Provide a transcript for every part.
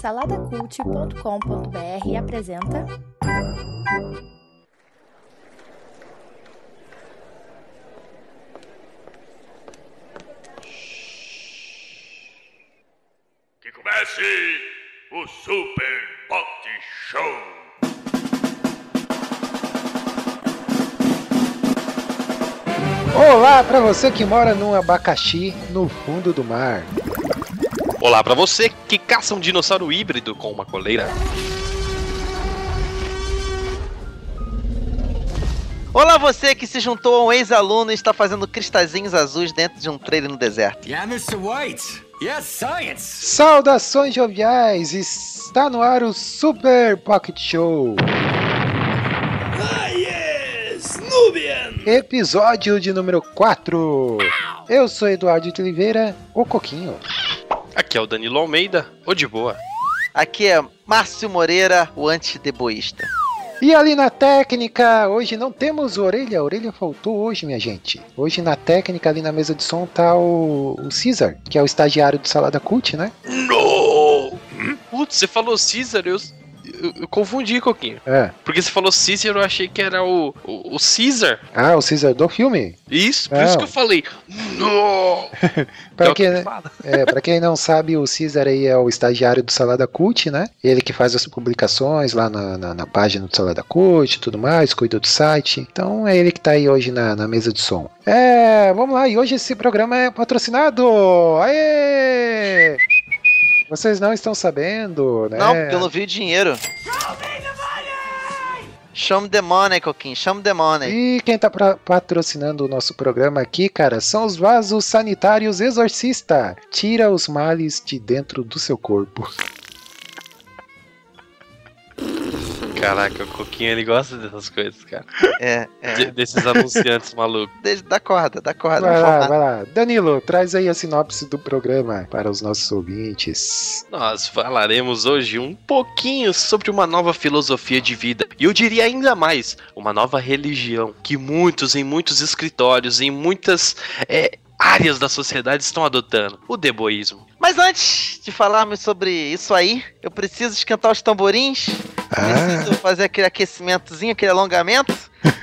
Saladacult.com.br apresenta. Que comece o Super Pot Show! Olá para você que mora num abacaxi no fundo do mar. Olá pra você que caça um dinossauro híbrido com uma coleira. Olá você que se juntou a um ex-aluno e está fazendo cristalzinhos azuis dentro de um trailer no deserto. Yeah, Mr. White. Yes, science. Saudações joviais! Está no ar o Super Pocket Show. Ah, yes! Nubian! Episódio de número 4. Eu sou Eduardo de Oliveira, o Coquinho. Aqui é o Danilo Almeida, ou de boa. Aqui é Márcio Moreira, o antideboísta. E ali na técnica, hoje não temos orelha, a orelha faltou hoje, minha gente. Hoje na técnica, ali na mesa de som, tá o, o Caesar, que é o estagiário do Salada Cult, né? No! Putz, você falou Caesar, eu, eu, eu confundi, Coquinho. É. Porque você falou Caesar, eu achei que era o, o, o Caesar. Ah, o Caesar do filme? Isso, por Não. isso que eu falei. No! Pra que quem, fala. é, pra quem não sabe, o Caesar aí é o estagiário do Salada Cult, né? Ele que faz as publicações lá na, na, na página do Salada Cult e tudo mais, cuida do site. Então é ele que tá aí hoje na, na mesa de som. É, vamos lá, e hoje esse programa é patrocinado! Aê! Vocês não estão sabendo, né? Não, porque eu não vi o dinheiro. Me the money, Coquinho. Me the money. E quem tá patrocinando o nosso programa aqui, cara, são os vasos sanitários exorcista. Tira os males de dentro do seu corpo. Caraca, o Coquinho ele gosta dessas coisas, cara. É, De- é. desses anunciantes malucos. Desde, dá corda, dá corda. Vai lá, vai lá. Danilo, traz aí a sinopse do programa para os nossos ouvintes. Nós falaremos hoje um pouquinho sobre uma nova filosofia de vida. E eu diria ainda mais, uma nova religião que muitos em muitos escritórios, em muitas é, áreas da sociedade estão adotando: o deboísmo. Mas antes de falarmos sobre isso aí, eu preciso esquentar os tamborins. Ah, Preciso fazer aquele aquecimentozinho, aquele alongamento.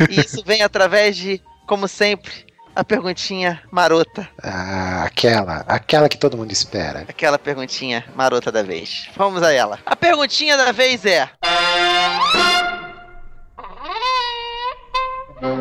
e isso vem através de, como sempre, a perguntinha marota. ah, aquela, aquela que todo mundo espera. Aquela perguntinha marota da vez. Vamos a ela. A perguntinha da vez é: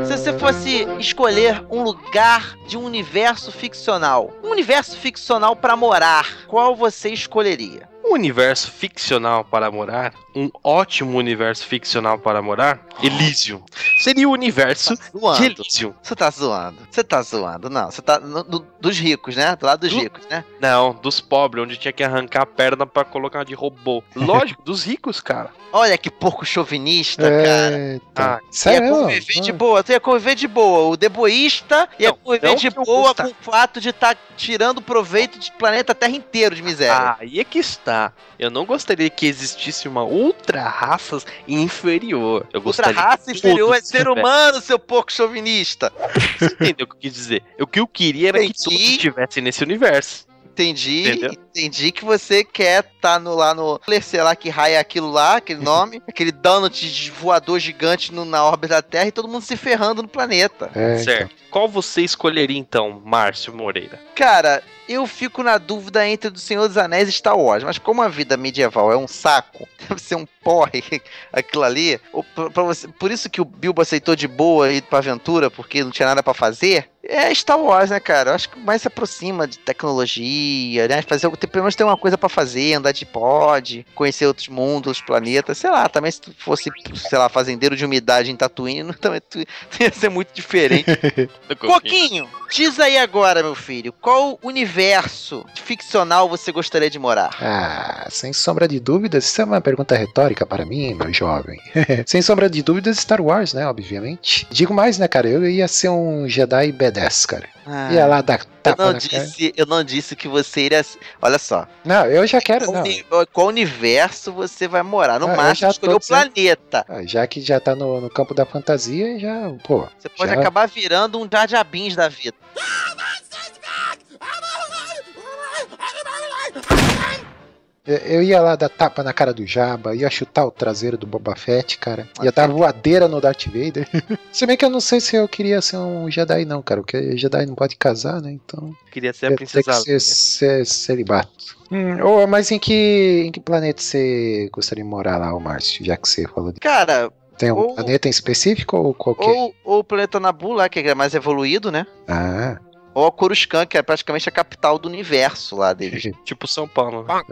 Se você fosse escolher um lugar de um universo ficcional, um universo ficcional pra morar, qual você escolheria? Um universo ficcional para morar, um ótimo universo ficcional para morar, Elysium. Seria o universo Tá de. Elysium. Você tá zoando. Você tá zoando. Não, você tá no- do- dos ricos, né? Do lado dos Do- ricos, né? Não, dos pobres, onde tinha que arrancar a perna pra colocar de robô. Lógico, dos ricos, cara. Olha que porco chauvinista, cara. Eita. Ah, Ia Sério? conviver de Ah, boa, tu ia conviver de boa. O deboísta ia Não, conviver não de boa com o fato de estar tirando proveito de planeta Terra inteiro de miséria. Ah, aí é que está. Eu não gostaria que existisse uma outra raça inferior. Eu Outra raça que inferior é ser humano, seu porco chauvinista. Você entendeu o que eu quis dizer? O que eu queria era que Entendi. todos estivessem nesse universo. Entendi, Entendeu? entendi que você quer estar no, lá no. Sei lá que raio é aquilo lá, aquele nome. aquele donut de voador gigante no- na órbita da Terra e todo mundo se ferrando no planeta. é, certo. Qual você escolheria então, Márcio Moreira? Cara, eu fico na dúvida entre do Senhor dos Anéis e Star Wars, mas como a vida medieval é um saco, deve ser um porre aquilo ali, ou pra- pra você- por isso que o Bilbo aceitou de boa ir pra aventura, porque não tinha nada pra fazer, é Star Wars, né, cara? Eu acho que mais se aproxima de tecnologia, né? Fazer, pelo menos ter uma coisa pra fazer, andar de pod, conhecer outros mundos, outros planetas, sei lá, também se tu fosse, sei lá, fazendeiro de umidade em Tatooine, também tu- ia ser muito diferente. Coquinho, diz aí agora, meu filho, qual universo ficcional você gostaria de morar? Ah, sem sombra de dúvidas, isso é uma pergunta retórica para mim, meu jovem. sem sombra de dúvidas, Star Wars, né? Obviamente. Digo mais, né, cara? Eu ia ser um Jedi B10, cara. Ah, Ia lá dar eu tapa não na cara. disse, eu não disse que você iria. Olha só, Não, eu já quero. qual, Não. qual universo você vai morar? No Ah, eu máximo, escolher o planeta. Ah, Já que já tá no, no campo da fantasia, já, pô. Você pode Já. acabar virando um Binks da vida. Eu ia lá dar tapa na cara do Jabba, ia chutar o traseiro do Boba Fett, cara. Ia dar voadeira no Darth Vader. se bem que eu não sei se eu queria ser um Jedi, não, cara. Porque Jedi não pode casar, né? Então. Queria ser a princesa que ser, ser celibato. Hum, mas em que, em que planeta você gostaria de morar lá, o Márcio? Já que você falou de. Cara, Tem um ou- planeta em específico ou qualquer? ou, ou o planeta Nabu lá, que é mais evoluído, né? Ah, Ou a Coruscant, que é praticamente a capital do universo lá deles. Tipo São Paulo. né?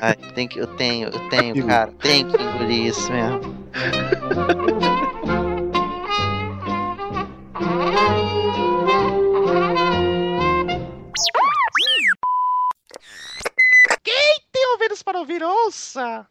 Ai, tem que, eu tenho, eu tenho, Amigo. cara. Tem que engolir isso mesmo. Tem ouvidos para ouvir, ouça!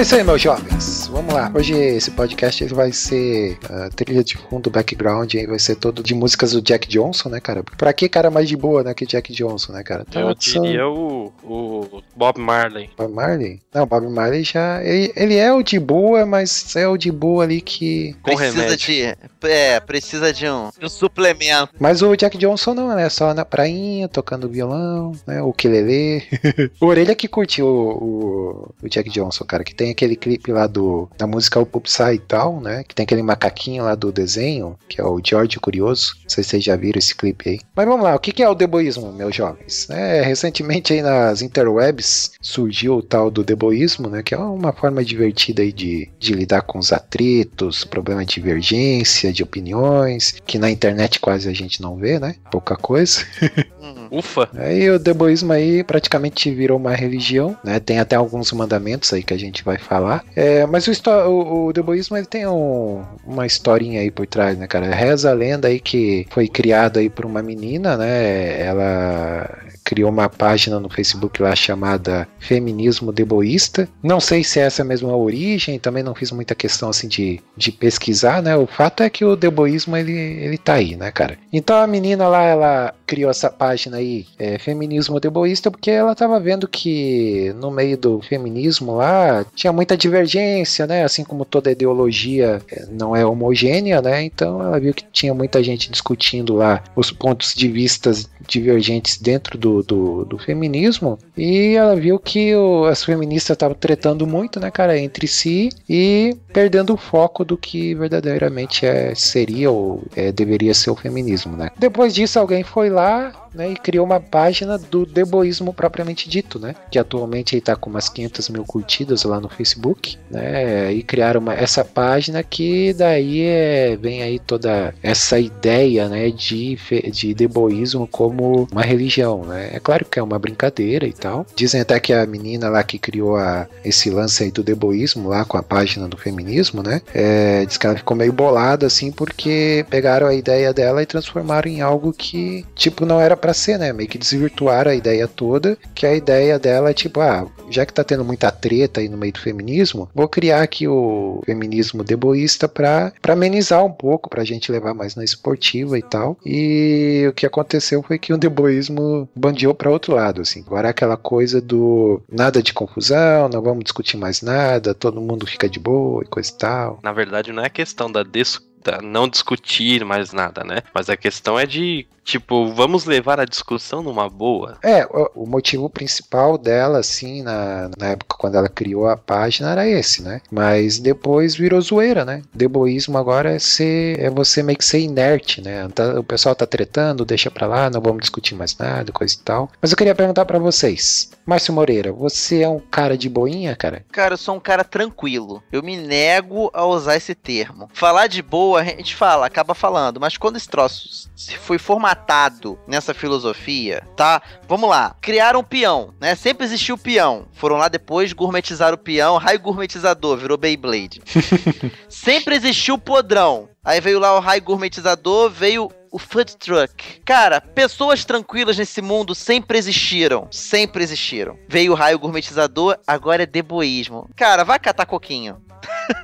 Isso aí, meus jovens. Vamos lá. Hoje esse podcast ele vai ser a trilha de fundo, background, aí vai ser todo de músicas do Jack Johnson, né, cara? Pra que cara mais de boa, né, que Jack Johnson, né, cara? Eu são- diria o, o Bob Marley. Bob Marley? Não, Bob Marley já. Ele, ele é o de boa, mas é o de boa ali que. Com precisa remédio. de. É, precisa de um, de um suplemento. Mas o Jack Johnson não, né? Só na prainha, tocando violão, né? O ukulele. o Orelha que curtiu o, o, o Jack Johnson, cara. Que tem aquele clipe lá do da música O Upside Down, né? Que tem aquele macaquinho lá do desenho, que é o George Curioso. Não sei se vocês já viram esse clipe aí. Mas vamos lá, o que que é o deboísmo, meus jovens? É, recentemente aí nas interwebs surgiu o tal do deboísmo, né? Que é uma forma divertida aí de, de lidar com os atritos, problema de divergência, de opiniões, que na internet quase a gente não vê, né? Pouca coisa. Ufa! Aí o deboísmo aí praticamente virou uma religião, né? Tem até alguns mandamentos aí que a gente vai falar. É, mas o, o, o deboísmo ele tem um- uma historinha aí por trás, né, cara? Reza a lenda aí que foi criado aí por uma menina, né? Ela criou uma página no Facebook lá chamada Feminismo Deboísta. Não sei se essa é mesmo a origem, também não fiz muita questão assim de, de pesquisar, né? O fato é que o deboísmo ele, ele tá aí, né, cara? Então a menina lá, ela criou essa página aí, é, Feminismo Deboísta, porque ela tava vendo que no meio do feminismo lá tinha muita divergência, né? Assim como toda ideologia é, não é homogênea, né? Então ela viu que tinha muita gente discutindo lá os pontos de vistas divergentes dentro do, do, do feminismo e ela viu que o- as feministas estavam tretando muito, né, cara, entre si e perdendo o foco do que verdadeiramente é, seria ou é, deveria ser o feminismo, né? Depois disso, alguém foi lá né, e criou uma página do deboísmo propriamente dito, né? Que atualmente está com umas 500 mil curtidas lá no Facebook, né? E criaram uma- essa página que daí é, vem aí toda essa ideia, né, de, de deboísmo como uma religião, né? É claro que é uma brincadeira e tal. Dizem até que a menina lá que criou a, esse lance aí do deboísmo lá com a página do feminismo, né? É, diz que ela ficou meio bolada assim porque pegaram a ideia dela e transformaram em algo que tipo não era pra ser, né? Meio que desvirtuaram a ideia toda, que a ideia dela é tipo, ah, já que tá tendo muita treta aí no meio do feminismo, vou criar aqui o feminismo deboísta pra, pra amenizar um pouco, pra gente levar mais na esportiva e tal. E o que aconteceu foi que o deboísmo bandeou pra outro lado, assim. Agora aquela coisa do nada de confusão, não vamos discutir mais nada, todo mundo fica de boa e coisa e tal. Na verdade, não é questão da, dis- da não discutir mais nada, né? Mas a questão é de, tipo, vamos levar a discussão numa boa. É, o, o motivo principal dela, assim, na, na época quando ela criou a página era esse, né? Mas depois virou zoeira, né? Deboísmo agora é ser, é você meio que ser inerte, né? Tá- o pessoal tá tretando, deixa pra lá, não vamos discutir mais nada, coisa e tal. Mas eu queria perguntar pra vocês. Márcio Moreira, você é um cara de boinha, cara? Cara, eu sou um cara tranquilo. Eu me nego a usar esse termo. Falar de boa, a gente fala, acaba falando. Mas quando esse troço se foi formatado nessa filosofia, tá? Vamos lá. Criaram um peão, né? Sempre existiu o peão. Foram lá depois, gourmetizaram o peão. Raio gourmetizador, virou Beyblade. Sempre existiu o podrão. Aí veio lá o raio gourmetizador, veio o food truck. Cara, pessoas tranquilas nesse mundo sempre existiram. Sempre existiram. Veio o raio gourmetizador, agora é deboísmo. Cara, vai catar coquinho.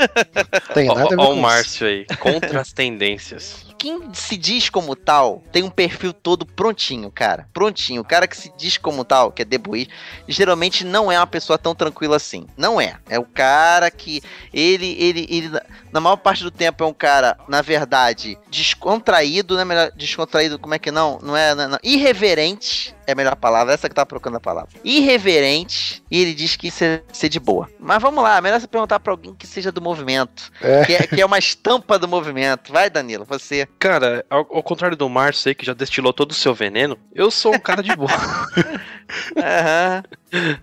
Tem Ó nada a ver ó com o isso. Márcio aí, contra as tendências. Quem se diz como tal tem um perfil todo prontinho, cara. Prontinho. O cara que se diz como tal, que é deboísta, geralmente não é uma pessoa tão tranquila assim. Não é. É o cara que ele, ele, ele, na maior parte do tempo é um cara, na verdade, descontraído, né? Melhor, descontraído, como é que não? Não é, não, não. irreverente. É a melhor palavra, essa que tá procurando a palavra. Irreverente, e ele diz que isso é ser de boa. Mas vamos lá, é melhor você perguntar pra alguém que seja do movimento. É. Que, é, que é uma estampa do movimento. Vai, Danilo, você. Cara, ao, ao contrário do Márcio aí, que já destilou todo o seu veneno, eu sou um cara de boa. Aham.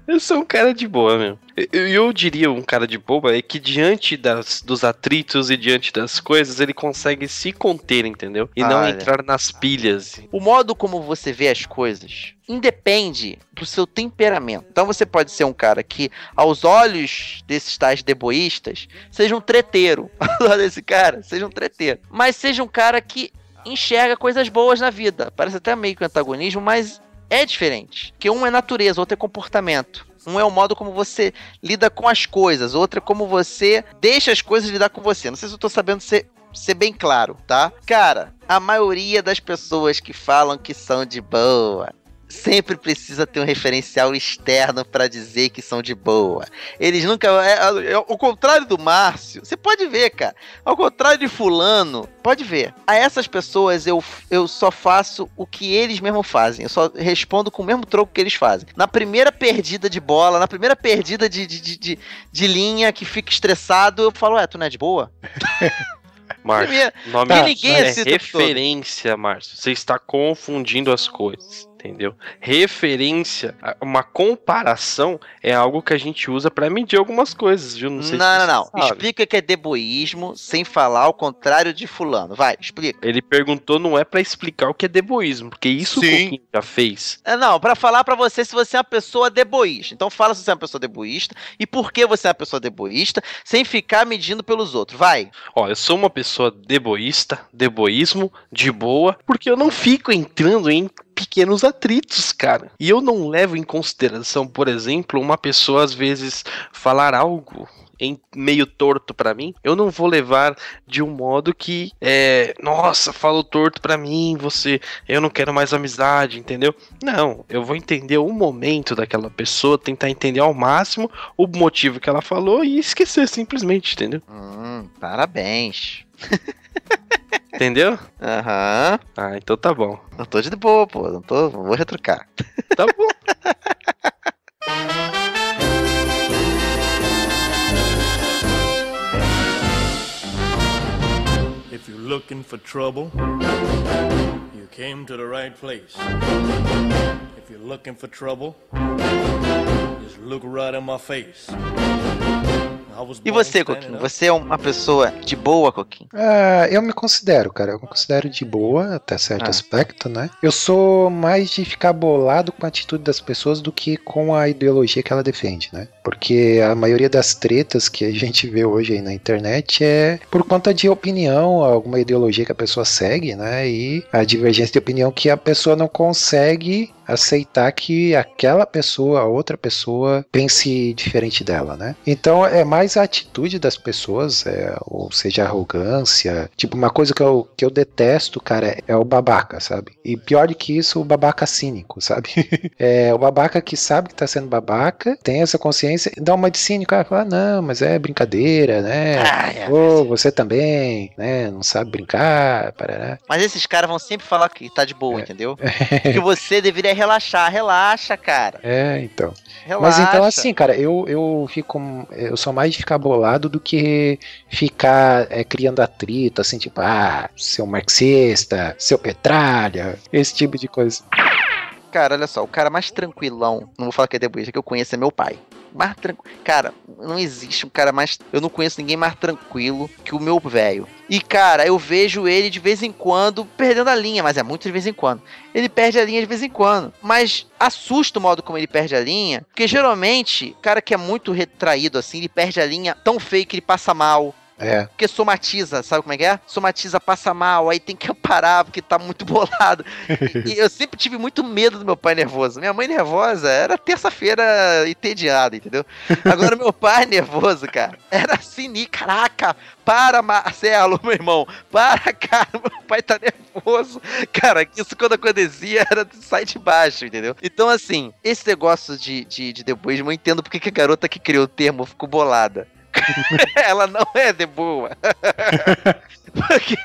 Eu sou um cara de boa, meu. Eu, eu diria um cara de boa é que diante das, dos atritos e diante das coisas, ele consegue se conter, entendeu? E não Olha. entrar nas pilhas. O modo como você vê as coisas independe do seu temperamento. Então você pode ser um cara que, aos olhos desses tais deboístas, seja um treteiro. Aos olhos desse cara, seja um treteiro. Mas seja um cara que enxerga coisas boas na vida. Parece até meio que um antagonismo, mas é diferente. Porque um é natureza, outro é comportamento. Um é o modo como você lida com as coisas, outro é como você deixa as coisas lidar com você. Não sei se eu tô sabendo ser, ser bem claro, tá? Cara, a maioria das pessoas que falam que são de boa sempre precisa ter um referencial externo pra dizer que são de boa. Eles nunca. É, é, ao contrário do Márcio, você pode ver, cara. Ao contrário de Fulano, pode ver. A essas pessoas eu, eu só faço o que eles mesmos fazem. Eu só respondo com o mesmo troco que eles fazem. Na primeira perdida de bola, na primeira perdida de, de, de, de, de linha que fica estressado, eu falo, ué, tu não é de boa? Márcio, Minha- o nome Tá, é ninguém é o referência, Márcio. Você está confundindo as coisas. Entendeu? Referência, a- uma comparação é algo que a gente usa pra medir algumas coisas, viu? Não, sei se não, não. sabe. Explica que é deboísmo sem falar ao contrário de fulano. Vai, explica. Ele perguntou, não é pra explicar o que é deboísmo, porque isso o Sim. Coquinho já fez. É, não, pra falar pra você se você é uma pessoa deboísta. Então fala se você é uma pessoa deboísta e por que você é uma pessoa deboísta, sem ficar medindo pelos outros. Vai. Ó, eu sou uma pessoa deboísta, deboísmo, de boa, porque eu não fico entrando em pequenos atritos, cara. E eu não levo em consideração, por exemplo, uma pessoa às vezes falar algo em meio torto pra mim, eu não vou levar de um modo que é, nossa, falou torto pra mim, você, eu não quero mais amizade, entendeu? Não, eu vou entender o momento daquela pessoa, tentar entender ao máximo o motivo que ela falou e esquecer simplesmente, entendeu? Hum, parabéns. Entendeu? Aham. Ah, então tá bom. Não tô de boa, pô. Não tô. Vou retrucar. Tá bom. looking for trouble, you came to the right place. If you're looking for trouble, just look right in my face. I was E você, Coquinho? Você é uma pessoa de boa, Coquinho? Ah, eu me considero, cara. Eu me considero de boa até certo Ah. aspecto, né? Eu sou mais de ficar bolado com a atitude das pessoas do que com a ideologia que ela defende, né? Porque a maioria das tretas que a gente vê hoje aí na internet é por conta de opinião, alguma ideologia que a pessoa segue, né? E a divergência de opinião que a pessoa não consegue aceitar que aquela pessoa, a outra pessoa, pense diferente dela, né? Então é mais a atitude das pessoas, é, ou seja, a arrogância. Tipo, uma coisa que eu, que eu detesto, cara, é, é o babaca, sabe? E pior do que isso, o babaca cínico, sabe? é o babaca que sabe que tá sendo babaca, tem essa consciência, dá uma de cínico, "Ah, não, mas é brincadeira, né? Ah, é. Ô, você também, né? Não sabe brincar, parará. Mas esses caras vão sempre falar que tá de boa, É. entendeu? que você deveria relaxar. Relaxa, cara. É, então. Relaxa. Mas então, assim, cara, eu, eu fico. Eu sou mais de ficar bolado do que ficar é, criando atrito, assim, tipo, ah, seu marxista, seu petralha, esse tipo de coisa. Cara, olha só, o cara mais tranquilão, não vou falar que é deboísta, que eu conheço é meu pai. Mais tranquilo. Cara, não existe um cara mais. Eu não conheço ninguém mais tranquilo que o meu velho. E, cara, eu vejo ele de vez em quando perdendo a linha, mas é muito de vez em quando. Ele perde a linha de vez em quando. Mas assusta o modo como ele perde a linha, porque geralmente, cara que é muito retraído assim, ele perde a linha tão feio que ele passa mal. É. Porque somatiza, sabe como é que é? Somatiza, passa mal, aí tem que parar porque tá muito bolado. E, eu sempre tive muito medo do meu pai nervoso. Minha mãe nervosa era terça-feira entediada, entendeu? Agora meu pai nervoso, cara, era assim, caraca, para Marcelo, meu irmão, para, cara, meu pai tá nervoso. Cara, isso quando acontecia era de sai de baixo, entendeu? Então, assim, esse negócio de, de, de deboísmo, eu entendo porque que a garota que criou o termo ficou bolada. ela não é de boa. Porque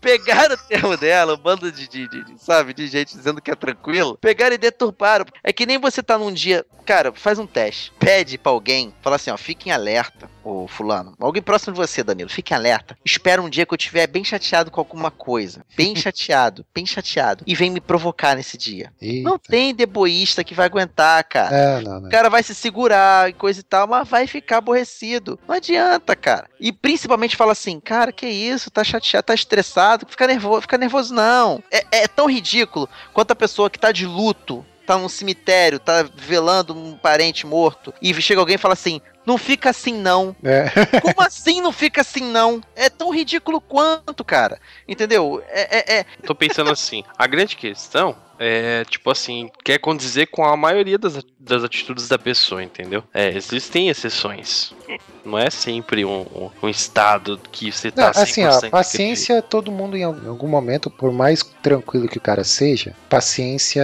pegaram o termo dela, um bando de, de, de, sabe, de gente dizendo que é tranquilo, pegaram e deturparam. É que nem você tá num dia, cara, faz um teste, pede pra alguém, fala assim, ó, fique em alerta, ô fulano, alguém próximo de você, Danilo, fique em alerta, espera um dia que eu estiver bem chateado com alguma coisa, bem chateado, bem chateado, e vem me provocar nesse dia. Eita. Não tem deboísta que vai aguentar, cara. É, não, não. O cara vai se segurar e coisa e tal, mas vai ficar aborrecido. Não adianta, cara. E principalmente fala assim, cara, que isso, tá chateado, tá estressado, fica nervoso, fica nervoso não. É, é tão ridículo quanto a pessoa que tá de luto, tá num cemitério, tá velando um parente morto, e chega alguém e fala assim, não fica assim não. É. Como assim não fica assim não? É tão ridículo quanto, cara. Entendeu? É, é, é- Tô pensando assim, a grande questão é, tipo assim, quer condizer com a maioria das, das atitudes da pessoa, entendeu? É, existem exceções. Não é sempre um, um, estado que você tá Não, assim, 100% ó, paciência, todo mundo em algum momento, por mais tranquilo que o cara seja, paciência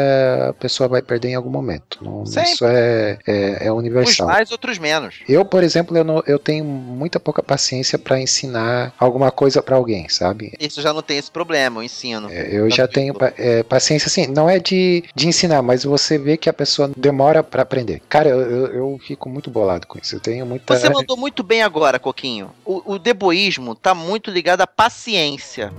a pessoa vai perder em algum momento. Não- isso é, é, é uns universal. mais, outros menos. Eu, por exemplo, eu, não- eu tenho muita pouca paciência pra ensinar alguma coisa pra alguém, sabe? Isso já não tem esse problema, eu ensino. É, Eu já tenho é, paciência, assim, não é de, de ensinar, mas você vê que a pessoa demora pra aprender. Cara, eu, eu, eu fico muito bolado com isso. Eu tenho muita. Você mandou muito bem agora, Coquinho. O, o deboísmo tá muito ligado à paciência.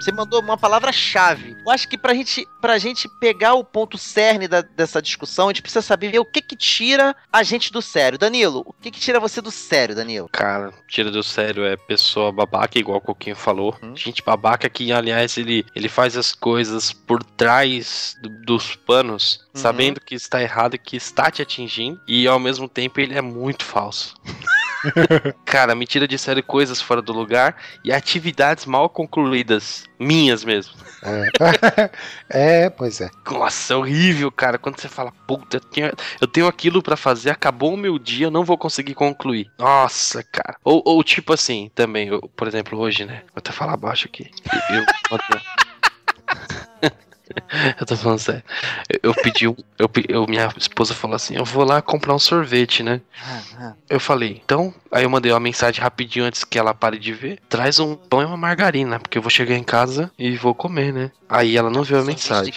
Você mandou uma palavra-chave. Eu acho que pra gente, pra gente pegar o ponto cerne da- dessa discussão, a gente precisa saber o que que tira a gente do sério. Danilo, o que que tira você do sério, Danilo? Cara, tira do sério, é pessoa babaca, igual o Coquinho falou. Hum. Gente babaca que, aliás, ele, ele faz as coisas por trás do- dos panos, Uhum. sabendo que está errado e que está te atingindo, e ao mesmo tempo ele é muito falso. Cara, me tira de sério coisas fora do lugar e atividades mal concluídas, minhas mesmo. É. É, pois é. Nossa, é horrível, cara. Quando você fala, puta, eu tenho, eu tenho aquilo pra fazer, acabou o meu dia, eu não vou conseguir concluir. Nossa, cara. Ou, ou tipo assim, também, eu, por exemplo, hoje, né? Vou até falar baixo aqui. Eu, eu tô falando sério. Eu, pedi um. Eu, eu- minha esposa falou assim: eu vou lá comprar um sorvete, né? Eu falei, então. Aí eu mandei uma mensagem rapidinho antes que ela pare de ver. Traz um pão e uma margarina, porque eu vou chegar em casa e vou comer, né? Aí ela não viu a mensagem.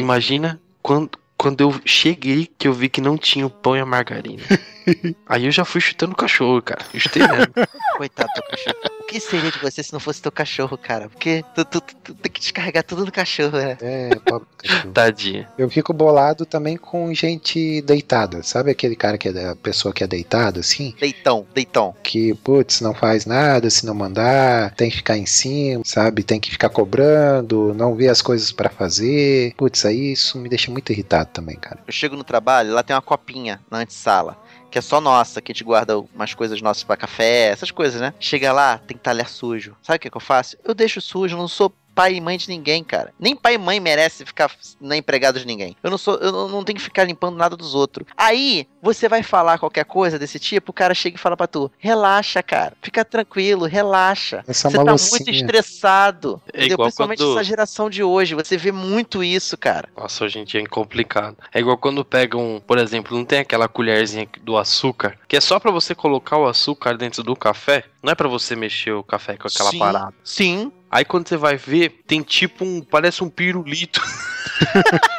Imagina quando, quando eu cheguei que eu vi que não tinha o pão e a margarina. Aí eu já fui chutando o cachorro, cara. Eu chutei mesmo. Coitado do teu cachorro. O que seria de você se não fosse teu cachorro, cara? Porque tu, tu- tu- tu tem que descarregar tudo no cachorro, né? É, pobre cachorro. Tadinha. Eu fico bolado também com gente deitada. Sabe aquele cara que é a pessoa que é deitada, assim? Deitão, deitão. Que, putz, não faz nada se não mandar, tem que ficar em cima, sabe? Tem que ficar cobrando, não vê as coisas pra fazer. Putz, aí isso me deixa muito irritado também, cara. Eu chego no trabalho, lá tem uma copinha na antessala. Que é só nossa, que a gente guarda umas coisas nossas pra café, essas coisas, né? Chega lá, tem talher sujo. Sabe o que, que eu faço? Eu deixo sujo, não sou pai e mãe de ninguém, cara. Nem pai e mãe merece ficar nem empregado de ninguém. Eu não sou, eu não, não tenho que ficar limpando nada dos outros. Aí, você vai falar qualquer coisa desse tipo, o cara chega e fala pra tu: relaxa, cara. Fica tranquilo, relaxa. Essa Você tá muito malucinha. estressado. É entendeu? Principalmente quando- essa geração de hoje. Você vê muito isso, cara. Nossa, hoje em dia é complicado. É igual quando pegam, por exemplo, não tem aquela colherzinha do açúcar, que é só pra você colocar o açúcar dentro do café, não é pra você mexer o café com aquela Sim, parada. Sim. Aí quando você vai ver, tem tipo um, parece um pirulito.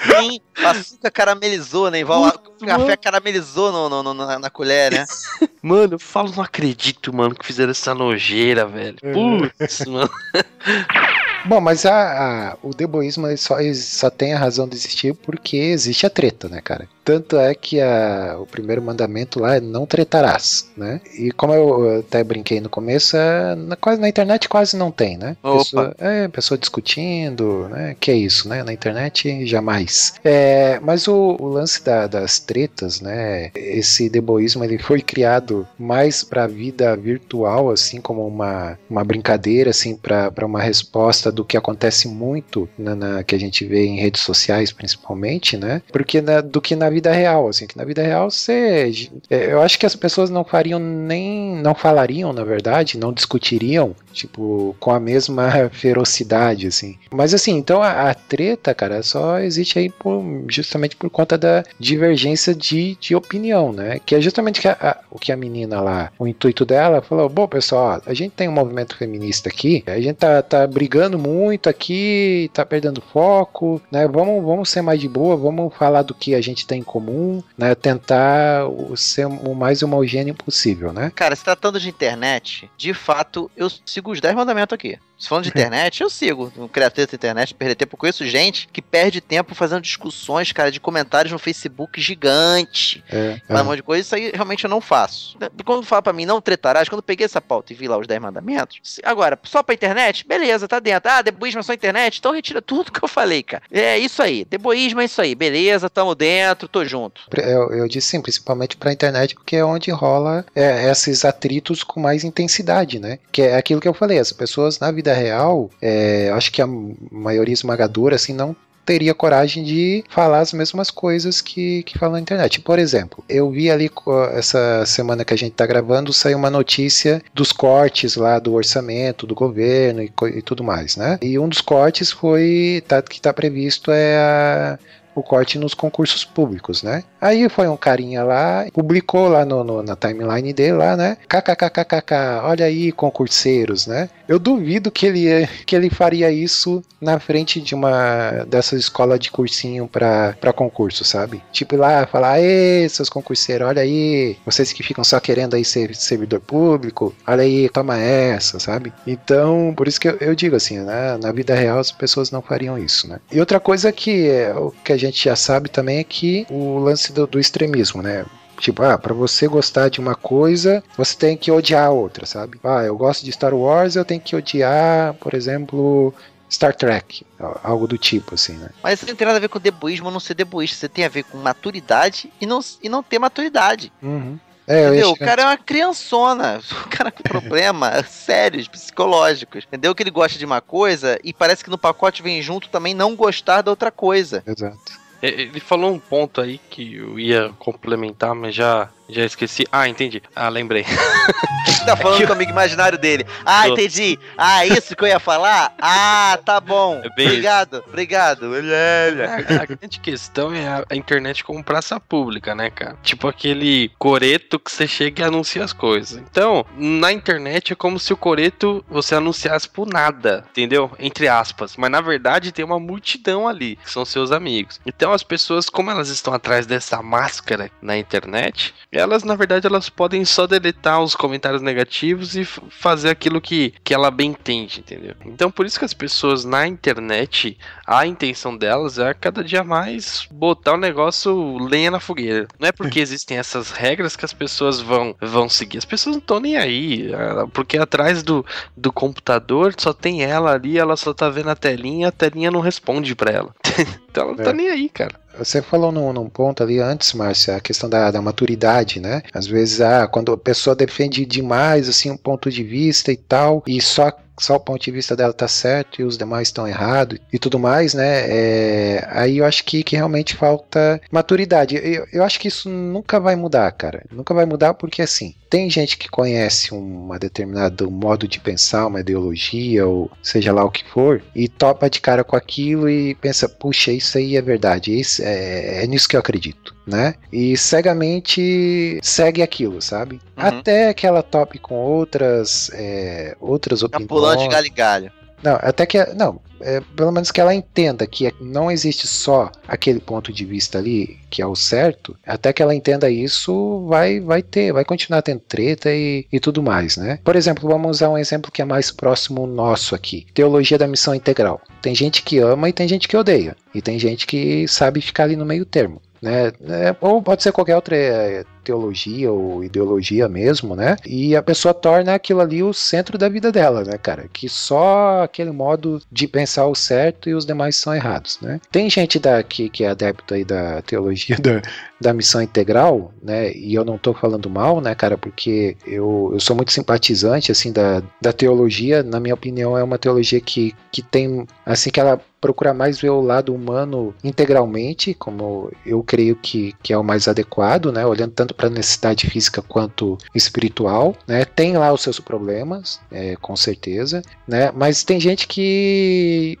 Sim, o açúcar caramelizou, né? Igual o café caramelizou no, no- no- na, na colher, né? Mano, eu falo, não acredito, mano, que fizeram essa nojeira, velho. Putz, mano. Bom, mas a, a- o deboísmo só, só tem a razão de existir porque existe a treta, né, cara? Tanto é que a- o primeiro mandamento lá é não tretarás, né? E como eu até brinquei no começo, é, na, quase, na internet quase não tem, né? Opa. Pessoa, é, pessoa discutindo, né? Que é isso, né? Na internet, jamais. É, mas o, o lance da- das tretas, né? Esse deboísmo ele foi criado mais para a vida virtual, assim como uma, uma brincadeira, assim, para uma resposta do que acontece muito na, na- que a gente vê em redes sociais, principalmente, né? Porque na- do que na vida real, assim, que na vida real você, é, eu acho que as pessoas não fariam nem, não falariam, na verdade, não discutiriam, tipo, com a mesma ferocidade, assim. Mas assim, então a, a treta, cara, só existe aí por, justamente por conta da divergência de, de opinião, né? Que é justamente que a- a- o que a menina lá, o intuito dela, falou: bom, pessoal, a gente tem um movimento feminista aqui, a gente tá, tá brigando muito aqui, tá perdendo foco, né? Vamos, vamos ser mais de boa, vamos falar do que a gente tem em comum, né? Tentar ser o mais homogêneo possível, né? Cara, se tratando de internet, de fato, eu sigo os 10 mandamentos aqui. Se falando de internet, eu sigo. Não treta na internet, perder tempo. Eu conheço gente que perde tempo fazendo discussões, cara, de comentários no Facebook gigante. É, Fala um monte de coisa, isso aí realmente eu não faço. Quando fala pra mim, não tretarás, quando eu peguei essa pauta e vi lá os 10 mandamentos, agora, só pra internet, beleza, tá dentro. Ah, deboísmo é só internet, então retira tudo que eu falei, cara. É isso aí, deboísmo é isso aí, beleza, tamo dentro, tô junto. Eu, eu disse sim, principalmente pra internet, porque é onde rola é, esses atritos com mais intensidade, né? Que é aquilo que eu falei, as pessoas na vida real, é, acho que a maioria esmagadora, assim, não teria coragem de falar as mesmas coisas que, que falam na internet. Por exemplo, eu vi ali essa semana que a gente tá gravando, saiu uma notícia dos cortes lá do orçamento do governo e, e tudo mais, né? E um dos cortes foi, tá, que tá previsto é a o corte nos concursos públicos, né? Aí foi um carinha lá, publicou lá no, no- na timeline dele lá, né? KKKKK, olha aí, concurseiros, né? Eu duvido que ele, que ele faria isso na frente de uma dessas escolas de cursinho pra concurso, sabe? Tipo lá falar, ê, seus concurseiros, olha aí, vocês que ficam só querendo aí ser servidor público, olha aí, toma essa, sabe? Então, por isso que eu, eu digo assim, né? Na vida real as pessoas não fariam isso, né? E outra coisa que, é, que a gente já sabe também é que o lance do, do extremismo, né? Tipo, ah, pra você gostar de uma coisa, você tem que odiar a outra, sabe? Ah, eu gosto de Star Wars, eu tenho que odiar, por exemplo, Star Trek, algo do tipo, assim, né? Mas isso não tem nada a ver com deboísmo ou não ser deboísta, você tem a ver com maturidade e não, e não ter maturidade. Uhum. É, Entendeu? O cara é uma criançona. O cara com problemas sérios, psicológicos. Entendeu? Que ele gosta de uma coisa e parece que no pacote vem junto também não gostar da outra coisa. Exato. Ele falou um ponto aí que eu ia complementar, mas já, já esqueci. Ah, entendi. Ah, lembrei. Tá falando com o amigo imaginário dele. Ah, Tô. entendi. Ah, isso que eu ia falar? Ah, tá bom. É Obrigado, obrigado. A, a grande questão é a, a internet como praça pública, né, cara? Tipo aquele coreto que você chega e anuncia as coisas. Então, na internet é como se o coreto você anunciasse por nada, entendeu? Entre aspas. Mas na verdade tem uma multidão ali, que são seus amigos. Então as pessoas, como elas estão atrás dessa máscara na internet, elas na verdade elas podem só deletar os comentários negativos e fazer aquilo que, que ela bem entende, entendeu? Então por isso que as pessoas na internet a intenção delas é cada dia mais botar o negócio lenha na fogueira. Não é porque existem essas regras que as pessoas vão, vão seguir. As pessoas não estão nem aí. ah, Porque atrás do, do computador só tem ela ali, ela só tá vendo a telinha, a telinha não responde pra ela. então ela não tá É. nem aí, cara. Você falou num, num ponto ali antes, Márcia, a questão da, da maturidade, né? Às vezes, ah, quando a pessoa defende demais, assim, um ponto de vista e tal, e só só o ponto de vista dela tá certo e os demais estão errados e tudo mais, né? É, aí eu acho que, que realmente falta maturidade. Eu, eu acho que isso nunca vai mudar, cara. Nunca vai mudar porque, assim, tem gente que conhece uma determinado modo de pensar, uma ideologia, ou seja lá o que for, e topa de cara com aquilo e pensa, puxa, isso aí é verdade, isso é, é nisso que eu acredito, né? E cegamente segue aquilo, sabe? Uhum. Até que ela tope com outras, é, outras Tá opiniões. pulando de galho em galho. Não, até que. Não, é, pelo menos que ela entenda que não existe só aquele ponto de vista ali, que é o certo, até que ela entenda isso, vai, vai ter, vai continuar tendo treta e, e tudo mais, né? Por exemplo, vamos usar um exemplo que é mais próximo nosso aqui: teologia da missão integral. Tem gente que ama e tem gente que odeia, e tem gente que sabe ficar ali no meio termo. Né? É, ou pode ser qualquer outra é, teologia ou ideologia mesmo, né? E a pessoa torna aquilo ali o centro da vida dela, né, cara? Que só aquele modo de pensar o certo e os demais são errados, né? Tem gente daqui que é adepto aí da teologia da, da missão integral, né? E eu não tô falando mal, né, cara? Porque eu, eu sou muito simpatizante, assim, da, da teologia. Na minha opinião, é uma teologia que, que tem, assim, que ela procura mais ver o lado humano integralmente, como eu creio que, que é o mais adequado, né? Olhando tanto para a necessidade física quanto espiritual, né? Tem lá os seus problemas, é, com certeza, né? Mas tem gente que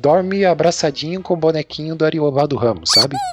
dorme abraçadinho com o bonequinho do Ariovaldo Ramos, sabe?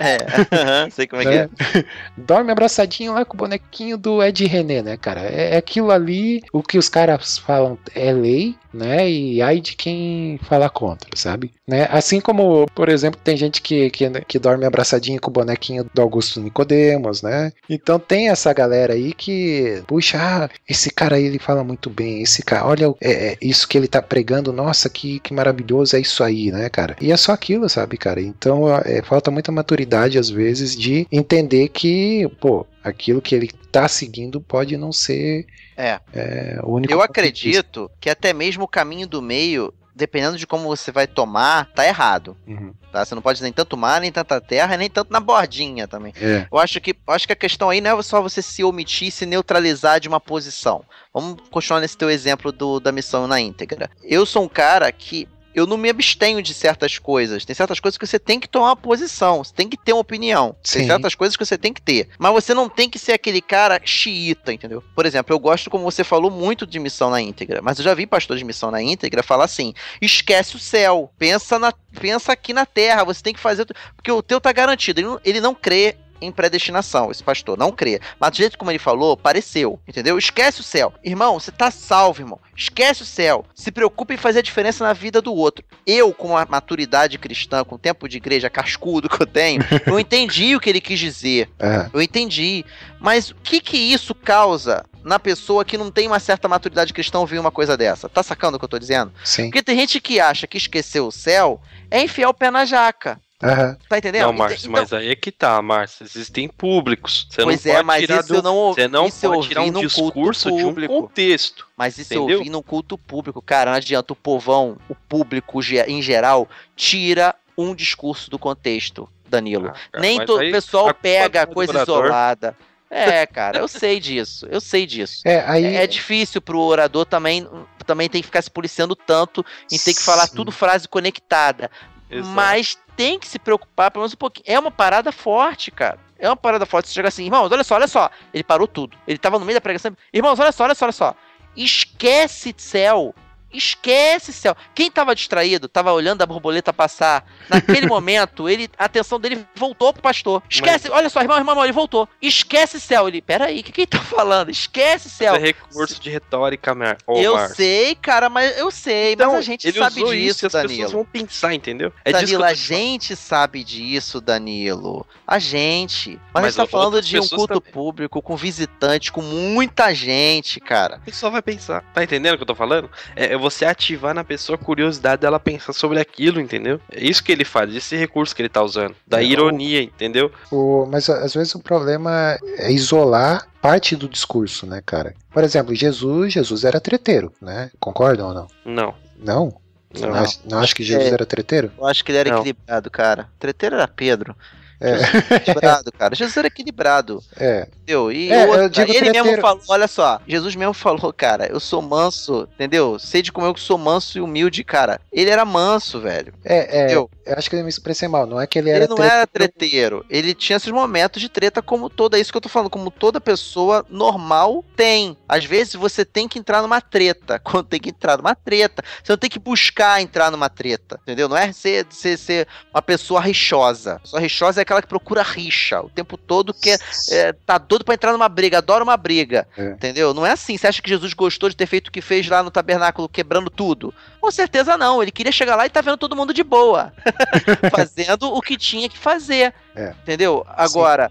É, sei como é, né? que é. Dorme abraçadinho lá com o bonequinho do Ed René, né, cara? É, é aquilo ali, o que os caras falam é lei, né? E ai de quem falar contra, sabe? Né? Assim como, por exemplo, tem gente que, que, que dorme abraçadinho com o bonequinho do Augusto Nicodemos, né? Então tem essa galera aí que, puxa, ah, esse cara aí ele fala muito bem, esse cara, olha é, é, isso que ele tá pregando, nossa, que, que maravilhoso é isso aí, né, cara? E é só aquilo, sabe, cara? Então é, falta muita maturidade às vezes de entender que, pô, aquilo que ele tá seguindo pode não ser é. é o único. Eu acredito que até mesmo o caminho do meio dependendo de como você vai tomar, tá errado. Uhum. Tá? Você não pode nem tanto mar, nem tanta terra, nem tanto na bordinha também. É. Eu acho que, acho que a questão aí não é só você se omitir, se neutralizar de uma posição. Vamos continuar nesse teu exemplo do, da missão na íntegra. Eu sou um cara que eu não me abstenho de certas coisas. Tem certas coisas que você tem que tomar uma posição, você tem que ter uma opinião. Sim. Tem certas coisas que você tem que ter. Mas você não tem que ser aquele cara xiita, entendeu? Por exemplo, eu gosto, como você falou, muito de missão na íntegra. Mas eu já vi pastor de missão na íntegra falar assim: esquece o céu, pensa, na, pensa aqui na terra, você tem que fazer. Porque o teu tá garantido. Ele não, ele não crê em predestinação, esse pastor, não crê. Mas do jeito como ele falou, pareceu, entendeu? Esquece o céu. Irmão, você tá salvo, irmão. Esquece o céu. Se preocupe em fazer a diferença na vida do outro. Eu, com a maturidade cristã, com o tempo de igreja cascudo que eu tenho, eu entendi o que ele quis dizer. É. Eu entendi. Mas o que que isso causa na pessoa que não tem uma certa maturidade cristã ouvir uma coisa dessa? Tá sacando o que eu tô dizendo? Sim. Porque tem gente que acha que esquecer o céu é enfiar o pé na jaca. Uhum. Tá entendendo? Não, Márcio, então... mas aí é que tá, Márcio. Existem públicos. Você pois não é, pode mas tirar isso do... eu não Você não isso pode tirar um discurso de um contexto. Mas isso entendeu? eu ouvi num culto público. Cara, não adianta o povão, o público em geral, tira um discurso do contexto, Danilo. Ah, cara, Nem todo aí o pessoal pega coisa orador. isolada. É, cara, eu sei disso. Eu sei disso. É, aí. É, é difícil pro orador também, também tem que ficar se policiando tanto em ter que falar Sim. tudo frase conectada. Exato. Mas tem que se preocupar pelo menos um pouquinho. É uma parada forte, cara. É uma parada forte. Você chega assim, irmãos, olha só, olha só. Ele parou tudo. Ele tava no meio da pregação. Irmãos, olha só, olha só, olha só. Esquece céu. Esquece céu. Quem tava distraído, tava olhando a borboleta passar. Naquele momento, ele, a atenção dele voltou pro pastor. Esquece, olha só, irmão, irmão, irmão, ele voltou. Esquece céu. Ele, peraí, o que, que ele tá falando? Esquece céu. É recurso de retórica, Mar... Ô, eu sei, cara, mas eu sei, Então, mas a gente sabe disso, isso, e as Danilo. pessoas vão pensar, entendeu? É Danilo, eu a gente sabe disso, Danilo. A gente. Mas, Mas a gente tá falando de um culto também. público, com visitante, com muita gente, cara. A pessoa vai pensar. Tá entendendo o que eu tô falando? É, é você ativar na pessoa a curiosidade dela pensar sobre aquilo, entendeu? É isso que ele faz, esse recurso que ele tá usando. Da É, ironia, entendeu? O, mas às vezes o problema é isolar parte do discurso, né, cara? Por exemplo, Jesus, Jesus era treteiro, né? Concordam ou não? Não. Não? Não. não, não acha que Jesus É. era treteiro? Eu acho que ele era Não. equilibrado, cara. O treteiro era Pedro. É. Jesus era equilibrado, cara. Jesus era equilibrado. É. Entendeu? E É, outra, digo ele mesmo treteiro. falou, olha só, Jesus mesmo falou, cara, eu sou manso, entendeu? Sei de como eu sou manso e humilde, cara. Ele era manso, velho. É, é, Entendeu? Eu acho que eu me expressei mal. Não é que ele Ele era não treta- era treteiro. Ele tinha esses momentos de treta como toda. É isso que eu tô falando. Como toda pessoa normal tem. Às vezes você tem que entrar numa treta. Quando tem que entrar numa treta. Você não tem que buscar entrar numa treta. Entendeu? Não é ser, ser, ser uma pessoa rixosa. Pessoa rixosa é aquela que procura rixa o tempo todo, que é, é, tá doido pra entrar numa briga, adora uma briga. É. Entendeu? Não é assim. Você acha que Jesus gostou de ter feito o que fez lá no tabernáculo, quebrando tudo? Com certeza não. Ele queria chegar lá e tá vendo todo mundo de boa. fazendo o que tinha que fazer. É. Entendeu? Agora,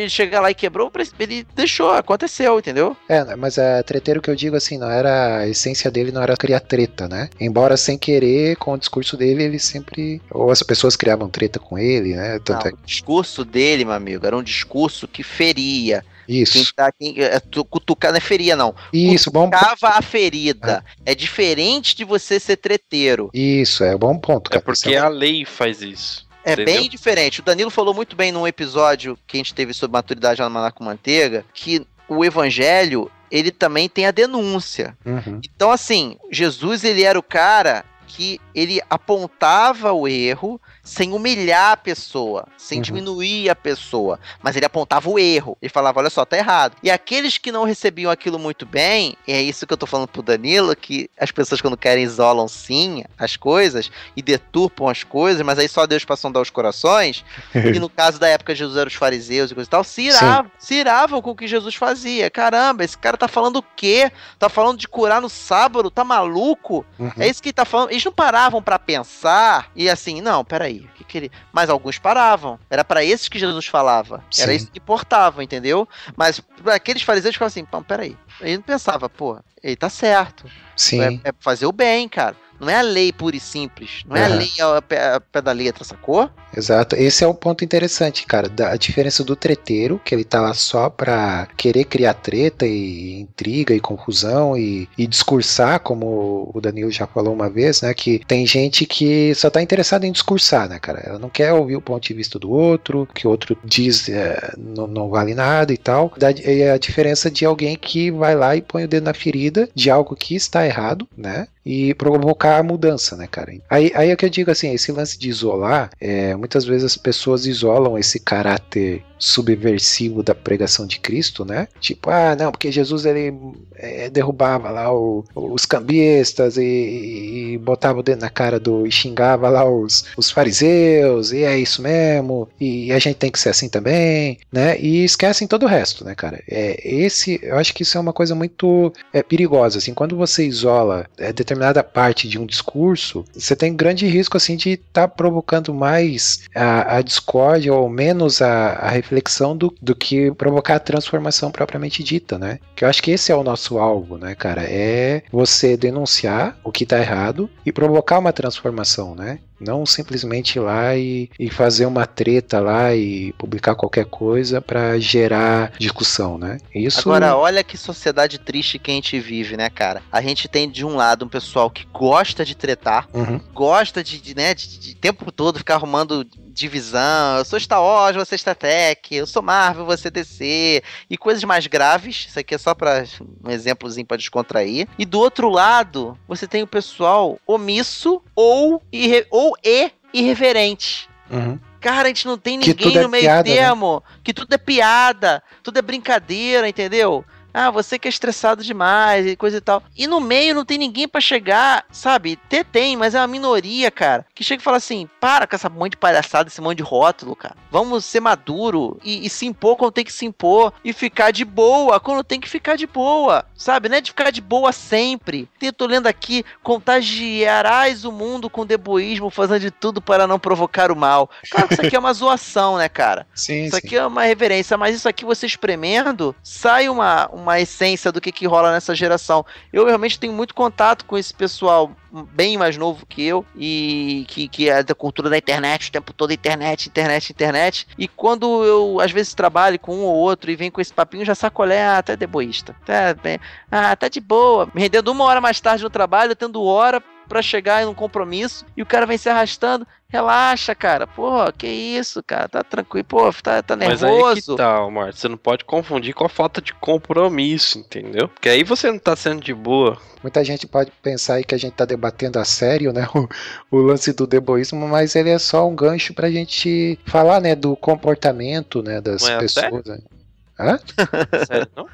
ele chega lá e quebrou, ele deixou, aconteceu, entendeu? É, mas é treteiro que eu digo assim, não era. A essência dele não era criar treta, né? Embora sem querer, com o discurso dele, ele sempre. Ou as pessoas criavam treta com ele, né? Tanto Não, é o discurso dele, meu amigo, era um discurso que feria. Quem Isso, tá, quem, é, tu- cutucar não é feria, não. isso, bom Cava a ferida. É diferente de você ser treteiro. Isso, é um bom ponto, É cara. porque Isso a lei faz isso. É Entendeu? bem diferente. O Danilo falou muito bem num episódio que a gente teve sobre maturidade lá no Maná com Manteiga, que o evangelho, ele também tem a denúncia. Uhum. Então, assim, Jesus, ele era o cara que ele apontava o erro sem humilhar a pessoa, sem Uhum. diminuir a pessoa, mas ele apontava o erro. Ele falava, olha só, tá errado. E aqueles que não recebiam aquilo muito bem, e é isso que eu tô falando pro Danilo, que as pessoas quando querem isolam sim as coisas e deturpam as coisas, mas aí só Deus pra sondar os corações. e no caso da época Jesus eram os fariseus e coisa e tal, se iravam, se iravam com o que Jesus fazia. Caramba, esse cara tá falando o quê? Tá falando de curar no sábado? Tá maluco? Uhum. É isso que ele tá falando. Eles não paravam pra pensar e assim, não, peraí, o que, que ele. Mas alguns paravam. Era pra esses que Jesus falava. Era Sim. isso que importava, entendeu? Mas aqueles fariseus ficavam assim, peraí. Ele não pensava, pô, ele tá certo. Sim. É, é fazer o bem, cara. Não é a lei pura e simples. Não é a Aham. lei ao pé, ao pé da letra, sacou? Exato. Esse é o ponto interessante, cara. Da, a diferença do treteiro, que ele tá lá só pra querer criar treta e intriga e confusão e, e discursar, como o Danilo já falou uma vez, né? Que tem gente que só tá interessada em discursar, né, cara? Ela não quer ouvir o ponto de vista do outro, que o outro diz é, não, não vale nada e tal. Da, é a diferença de alguém que vai lá e põe o dedo na ferida de algo que está errado, né? E provocar a mudança, né, cara? Aí, aí é que eu digo assim, esse lance de isolar, é, muitas vezes as pessoas isolam esse caráter subversivo da pregação de Cristo, né? Tipo, ah, não, porque Jesus ele é, derrubava lá o- os cambistas e, e botava o dedo na cara do e xingava lá os, os fariseus, e é isso mesmo, e a gente tem que ser assim também, né? E esquecem todo o resto, né, cara? É, esse, eu acho que isso é uma coisa muito é, perigosa, assim, quando você isola é, determinada parte de um discurso, você tem grande risco, assim, de estar provocando mais a, a discórdia ou menos a, a reflexão do, do que provocar a transformação propriamente dita, né? Que eu acho que esse é o nosso alvo, né, cara? É você denunciar o que tá errado e provocar uma transformação, né? Não simplesmente ir lá e, e fazer uma treta lá e publicar qualquer coisa para gerar discussão, né? Isso Agora, olha que sociedade triste que a gente vive, né, cara? A gente tem de um lado um pessoal que gosta de tretar, Uhum. gosta de, de, né, de, de tempo todo ficar arrumando divisão. Eu sou Star Wars, você é Star Trek, eu sou Marvel, você DC, e coisas mais graves. Isso aqui é só para um exemplozinho para descontrair. E do outro lado, você tem o pessoal omisso ou, irre, ou e irreverente. Uhum. Cara, a gente não tem ninguém é no meio piada, né? termo. Que tudo é piada, tudo é brincadeira, entendeu? Ah, você que é estressado demais e coisa e tal. E no meio não tem ninguém pra chegar, sabe? Até tem, mas é uma minoria, cara. Que chega e fala assim: para com essa monte de palhaçada, esse monte de rótulo, cara. Vamos ser maduro e, e se impor quando tem que se impor. E ficar de boa quando tem que ficar de boa, sabe? Não é de ficar de boa sempre. Eu tô lendo aqui: contagiarás o mundo com deboísmo, fazendo de tudo para não provocar o mal. Claro que isso aqui é uma zoação, né, cara? Sim, Isso sim. aqui é uma reverência, mas isso aqui você espremendo, sai uma, uma essência do que, que rola nessa geração. Eu realmente tenho muito contato com esse pessoal bem mais novo que eu e que, que é da cultura da internet, o tempo todo internet, internet, internet. E quando eu às vezes trabalho com um ou outro e vem com esse papinho, já sacolé, ah, tá deboísta. Tá bem, ah, tá de boa. Me rendendo uma hora mais tarde no trabalho, tendo hora pra chegar em um compromisso e o cara vem se arrastando. Relaxa, cara. Pô, que isso, cara. Tá tranquilo. Pô, tá, tá Mas aí que nervoso. tal, Márcio? Você não pode confundir com a falta de compromisso, entendeu? Porque aí você não tá sendo de boa. Muita gente pode pensar aí que a gente tá debatendo a sério, né? O, o lance do deboísmo, mas ele é só um gancho pra gente falar, né, do comportamento, né, das Não é a pessoas. né? Hã? Sério, não?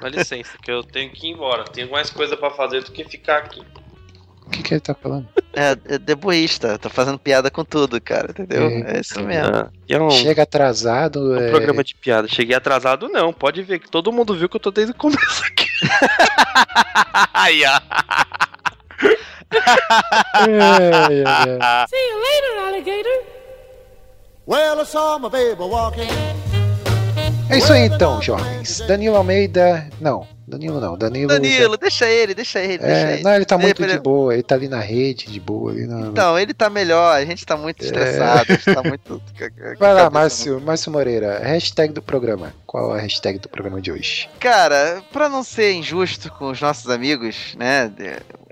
Dá licença, que eu tenho que ir embora. Tenho mais coisa pra fazer do que ficar aqui. O que, que ele tá falando? É, é deboísta. Tá fazendo piada com tudo, cara. Entendeu? É. É, isso mesmo. Ah, é um, Chega atrasado. um é, programa de piada. Cheguei atrasado, não. Pode ver que todo mundo viu que eu tô desde o começo aqui. Aí, ó. ai, ai, ai. See you later, alligator. Well, I saw my baby walking. É isso aí então, jovens. Danilo Almeida. Não, Danilo não. Danilo. Danilo, deixa ele, deixa ele, deixa É, ele. não, ele tá Deixa muito ele- de boa, ele tá ali na rede, de boa ali na. Então, ele tá melhor, a gente tá muito estressado, a gente tá muito. É. Vai lá, Márcio, Márcio Moreira, hashtag do programa. Qual é a hashtag do programa de hoje? Cara, pra não ser injusto com os nossos amigos, né?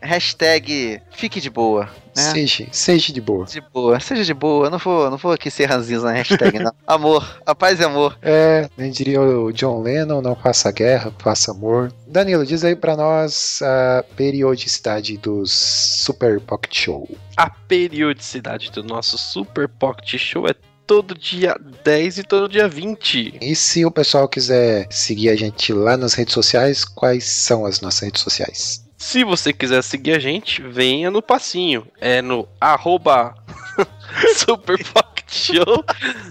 Hashtag fique de boa. Né? Seja, seja de boa. De boa, seja de boa. Não vou, não vou aqui ser ranzinza na hashtag, não. amor, a paz e amor. É, nem diria o John Lennon, não faça guerra, faça amor. Danilo, diz aí pra nós a periodicidade dos Super Pocket Show. A periodicidade do nosso Super Pocket Show é todo dia 10 e todo dia 20. E se o pessoal quiser seguir a gente lá nas redes sociais, quais são as nossas redes sociais? Se você quiser seguir a gente, venha no passinho. É no arroba Show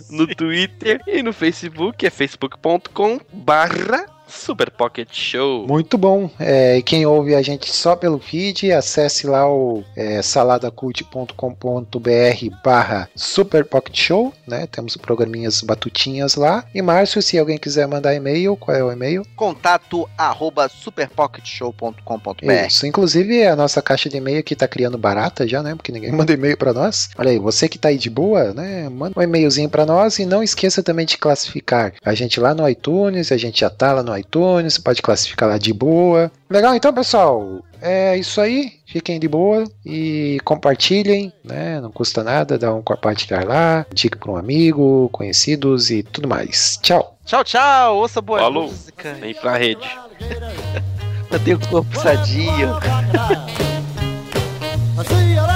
no Twitter e no Facebook, é facebook.com barra Super Pocket Show. Muito bom. É, e quem ouve a gente só pelo feed, acesse lá o é, saladacult.com.br barra Super Pocket Show, né? Temos programinhas batutinhas lá. E Márcio, se alguém quiser mandar e-mail, qual é o e-mail? Contato arroba superpocketshow.com.br. Isso. Inclusive, a nossa caixa de e-mail aqui tá criando barata já, né? Porque ninguém manda e-mail pra nós. Olha aí, você que tá aí de boa, né? Manda um e-mailzinho pra nós e não esqueça também de classificar a gente lá no iTunes. A gente já tá lá no iTunes, pode classificar lá de boa. Legal, então, pessoal. É isso aí. Fiquem de boa e compartilhem, né? Não custa nada, dá um compartilhar lá, dica para um amigo, conhecidos e tudo mais. Tchau. Tchau, tchau. Ouça boa Falou. música. Vem pra rede. Eu tenho corpo sadio. See